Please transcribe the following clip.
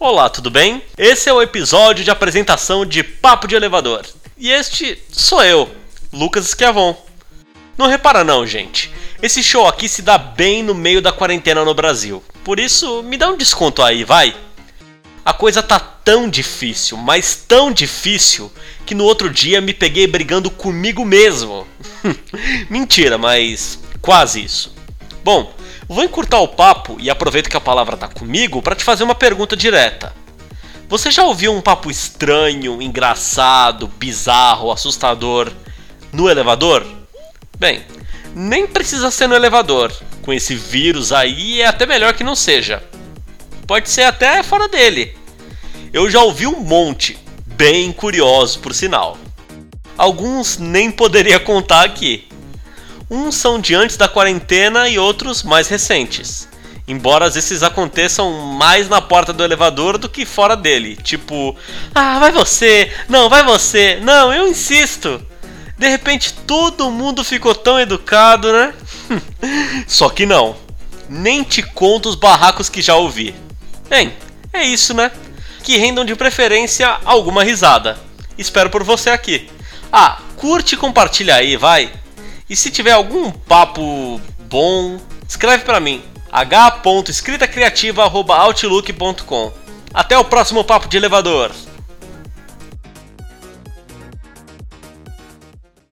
Olá, tudo bem? Esse é o episódio de apresentação de Papo de Elevador. E este sou eu, Lucas Schiavon. Não repara não, gente. Esse show aqui se dá bem no meio da quarentena no Brasil. Por isso, me dá um desconto aí, vai. A coisa tá tão difícil, mas tão difícil, que no outro dia me peguei brigando comigo mesmo. Mentira, mas quase isso. Bom, Vou encurtar o papo e aproveito que a palavra está comigo para te fazer uma pergunta direta. Você já ouviu um papo estranho, engraçado, bizarro, assustador no elevador? Bem, nem precisa ser no elevador. Com esse vírus aí é até melhor que não seja. Pode ser até fora dele. Eu já ouvi um monte, bem curioso por sinal. Alguns nem poderia contar aqui. Uns são de antes da quarentena e outros mais recentes. Embora esses aconteçam mais na porta do elevador do que fora dele. Tipo, ah, vai você, não, vai você, não, eu insisto. De repente todo mundo ficou tão educado, né? Só que não. Nem te conto os barracos que já ouvi. Bem, é isso, né? Que rendam de preferência alguma risada. Espero por você aqui. Ah, curte e compartilha aí, vai. E se tiver algum papo bom, escreve para mim h.escritacriativa.outlook.com. Até o próximo papo de elevador.